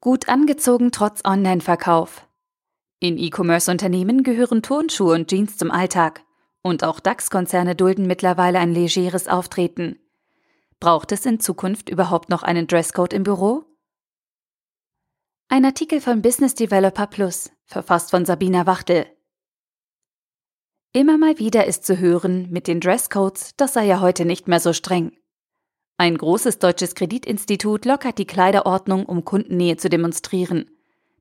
Gut angezogen trotz Online-Verkauf. In E-Commerce-Unternehmen gehören Turnschuhe und Jeans zum Alltag. Und auch DAX-Konzerne dulden mittlerweile ein legeres Auftreten. Braucht es in Zukunft überhaupt noch einen Dresscode im Büro? Ein Artikel von Business Developer Plus, verfasst von Sabina Wachtel. Immer mal wieder ist zu hören, mit den Dresscodes, das sei ja heute nicht mehr so streng. Ein großes deutsches Kreditinstitut lockert die Kleiderordnung, um Kundennähe zu demonstrieren.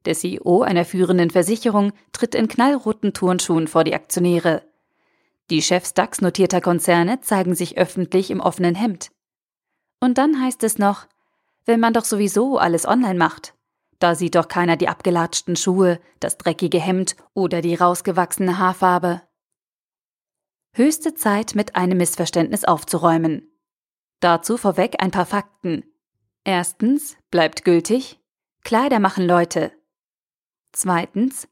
Der CEO einer führenden Versicherung tritt in knallroten Turnschuhen vor die Aktionäre. Die Chefs DAX-notierter Konzerne zeigen sich öffentlich im offenen Hemd. Und dann heißt es noch, wenn man doch sowieso alles online macht. Da sieht doch keiner die abgelatschten Schuhe, das dreckige Hemd oder die rausgewachsene Haarfarbe. Höchste Zeit, mit einem Missverständnis aufzuräumen. Dazu vorweg ein paar Fakten. Erstens bleibt gültig, Kleider machen Leute. Zweitens,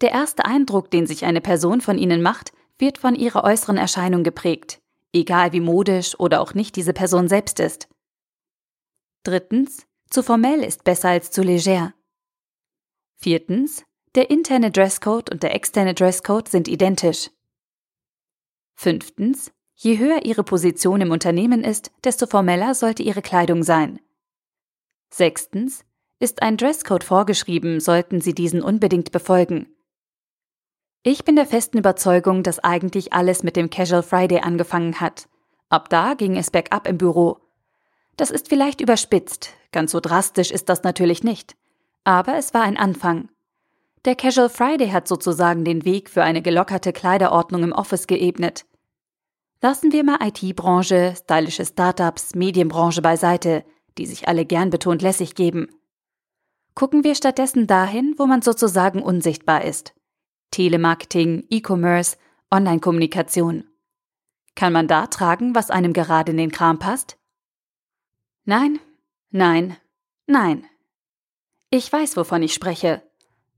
der erste Eindruck, den sich eine Person von ihnen macht, wird von ihrer äußeren Erscheinung geprägt, egal wie modisch oder auch nicht diese Person selbst ist. Drittens, zu formell ist besser als zu leger. Viertens, der interne Dresscode und der externe Dresscode sind identisch. Fünftens, Je höher Ihre Position im Unternehmen ist, desto formeller sollte Ihre Kleidung sein. Sechstens. Ist ein Dresscode vorgeschrieben, sollten Sie diesen unbedingt befolgen. Ich bin der festen Überzeugung, dass eigentlich alles mit dem Casual Friday angefangen hat. Ab da ging es bergab im Büro. Das ist vielleicht überspitzt, ganz so drastisch ist das natürlich nicht. Aber es war ein Anfang. Der Casual Friday hat sozusagen den Weg für eine gelockerte Kleiderordnung im Office geebnet. Lassen wir mal IT-Branche, stylische Startups, Medienbranche beiseite, die sich alle gern betont lässig geben. Gucken wir stattdessen dahin, wo man sozusagen unsichtbar ist. Telemarketing, E-Commerce, Online-Kommunikation. Kann man da tragen, was einem gerade in den Kram passt? Nein, nein, nein. Ich weiß, wovon ich spreche.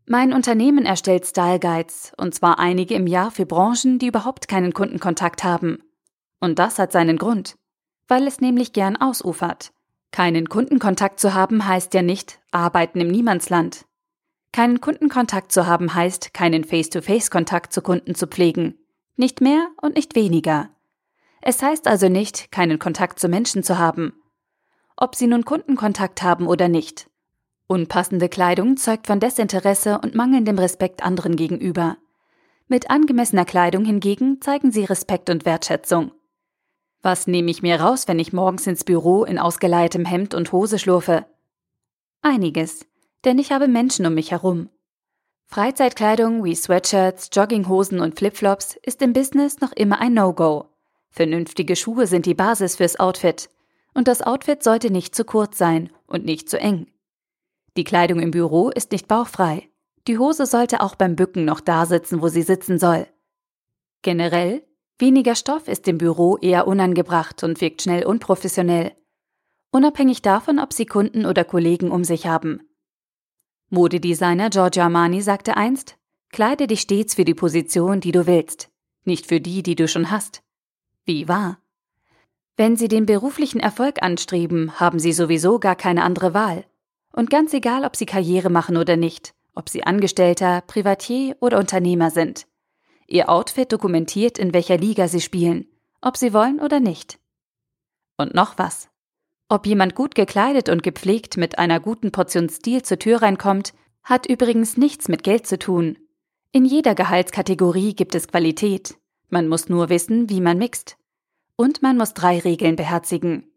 Mein Unternehmen erstellt Style Guides, und zwar einige im Jahr für Branchen, die überhaupt keinen Kundenkontakt haben. Und das hat seinen Grund, weil es nämlich gern ausufert. Keinen Kundenkontakt zu haben heißt ja nicht arbeiten im Niemandsland. Keinen Kundenkontakt zu haben heißt, keinen Face-to-Face-Kontakt zu Kunden zu pflegen. Nicht mehr und nicht weniger. Es heißt also nicht, keinen Kontakt zu Menschen zu haben. Ob sie nun Kundenkontakt haben oder nicht. Unpassende Kleidung zeugt von Desinteresse und mangelndem Respekt anderen gegenüber. Mit angemessener Kleidung hingegen zeigen sie Respekt und Wertschätzung. Was nehme ich mir raus, wenn ich morgens ins Büro in ausgeleihtem Hemd und Hose schlurfe? Einiges, denn ich habe Menschen um mich herum. Freizeitkleidung wie Sweatshirts, Jogginghosen und Flipflops ist im Business noch immer ein No-Go. Vernünftige Schuhe sind die Basis fürs Outfit. Und das Outfit sollte nicht zu kurz sein und nicht zu eng. Die Kleidung im Büro ist nicht bauchfrei. Die Hose sollte auch beim Bücken noch da sitzen, wo sie sitzen soll. Generell Weniger Stoff ist im Büro eher unangebracht und wirkt schnell unprofessionell. Unabhängig davon, ob Sie Kunden oder Kollegen um sich haben. Modedesigner Giorgio Armani sagte einst, kleide dich stets für die Position, die du willst, nicht für die, die du schon hast. Wie wahr? Wenn Sie den beruflichen Erfolg anstreben, haben Sie sowieso gar keine andere Wahl. Und ganz egal, ob Sie Karriere machen oder nicht, ob Sie Angestellter, Privatier oder Unternehmer sind. Ihr Outfit dokumentiert, in welcher Liga sie spielen, ob sie wollen oder nicht. Und noch was. Ob jemand gut gekleidet und gepflegt mit einer guten Portion Stil zur Tür reinkommt, hat übrigens nichts mit Geld zu tun. In jeder Gehaltskategorie gibt es Qualität. Man muss nur wissen, wie man mixt. Und man muss drei Regeln beherzigen.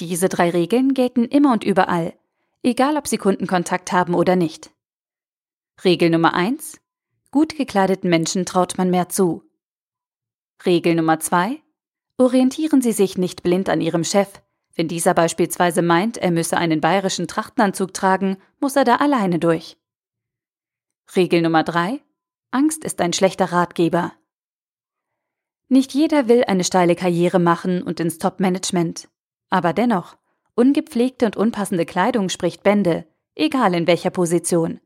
Diese drei Regeln gelten immer und überall, egal ob Sie Kundenkontakt haben oder nicht. Regel Nummer eins: Gut gekleideten Menschen traut man mehr zu. Regel Nummer zwei: Orientieren Sie sich nicht blind an Ihrem Chef. Wenn dieser beispielsweise meint, er müsse einen bayerischen Trachtenanzug tragen, muss er da alleine durch. Regel Nummer drei: Angst ist ein schlechter Ratgeber. Nicht jeder will eine steile Karriere machen und ins Top-Management. Aber dennoch, ungepflegte und unpassende Kleidung spricht Bände, egal in welcher Position.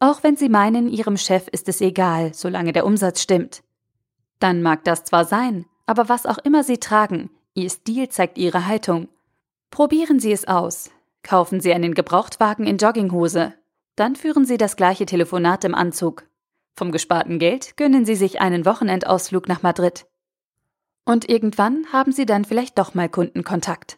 Auch wenn Sie meinen, Ihrem Chef ist es egal, solange der Umsatz stimmt. Dann mag das zwar sein, aber was auch immer Sie tragen, Ihr Stil zeigt Ihre Haltung. Probieren Sie es aus. Kaufen Sie einen Gebrauchtwagen in Jogginghose. Dann führen Sie das gleiche Telefonat im Anzug. Vom gesparten Geld gönnen Sie sich einen Wochenendausflug nach Madrid. Und irgendwann haben Sie dann vielleicht doch mal Kundenkontakt.